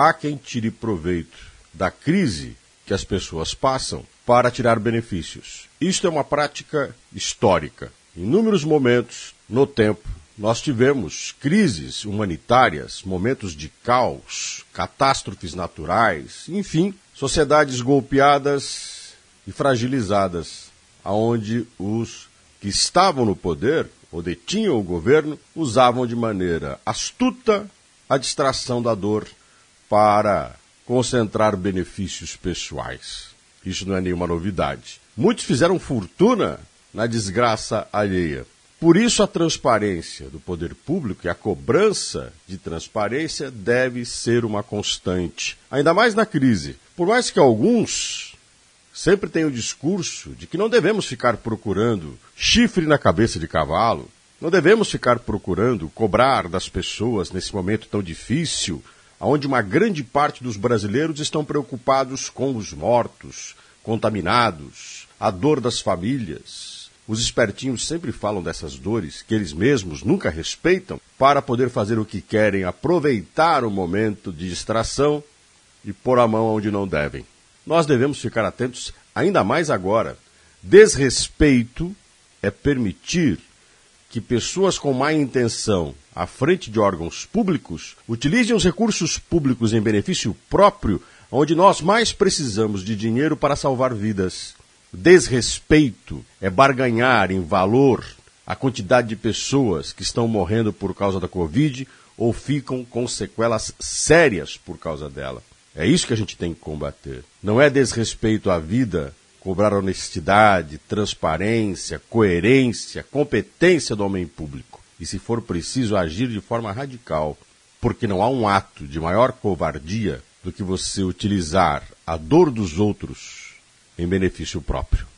há quem tire proveito da crise que as pessoas passam para tirar benefícios. Isto é uma prática histórica. Em inúmeros momentos, no tempo, nós tivemos crises humanitárias, momentos de caos, catástrofes naturais, enfim, sociedades golpeadas e fragilizadas, aonde os que estavam no poder ou detinham o governo usavam de maneira astuta a distração da dor para concentrar benefícios pessoais. Isso não é nenhuma novidade. Muitos fizeram fortuna na desgraça alheia. Por isso, a transparência do poder público e a cobrança de transparência deve ser uma constante, ainda mais na crise. Por mais que alguns sempre tenham o discurso de que não devemos ficar procurando chifre na cabeça de cavalo, não devemos ficar procurando cobrar das pessoas nesse momento tão difícil, onde uma grande parte dos brasileiros estão preocupados com os mortos, contaminados, a dor das famílias, os espertinhos sempre falam dessas dores que eles mesmos nunca respeitam para poder fazer o que querem, aproveitar o momento de distração e pôr a mão onde não devem. Nós devemos ficar atentos ainda mais agora. Desrespeito é permitir que pessoas com má intenção à frente de órgãos públicos utilizem os recursos públicos em benefício próprio, onde nós mais precisamos de dinheiro para salvar vidas. Desrespeito é barganhar em valor a quantidade de pessoas que estão morrendo por causa da Covid ou ficam com sequelas sérias por causa dela. É isso que a gente tem que combater. Não é desrespeito à vida cobrar honestidade, transparência, coerência, competência do homem público. E se for preciso agir de forma radical, porque não há um ato de maior covardia do que você utilizar a dor dos outros em benefício próprio.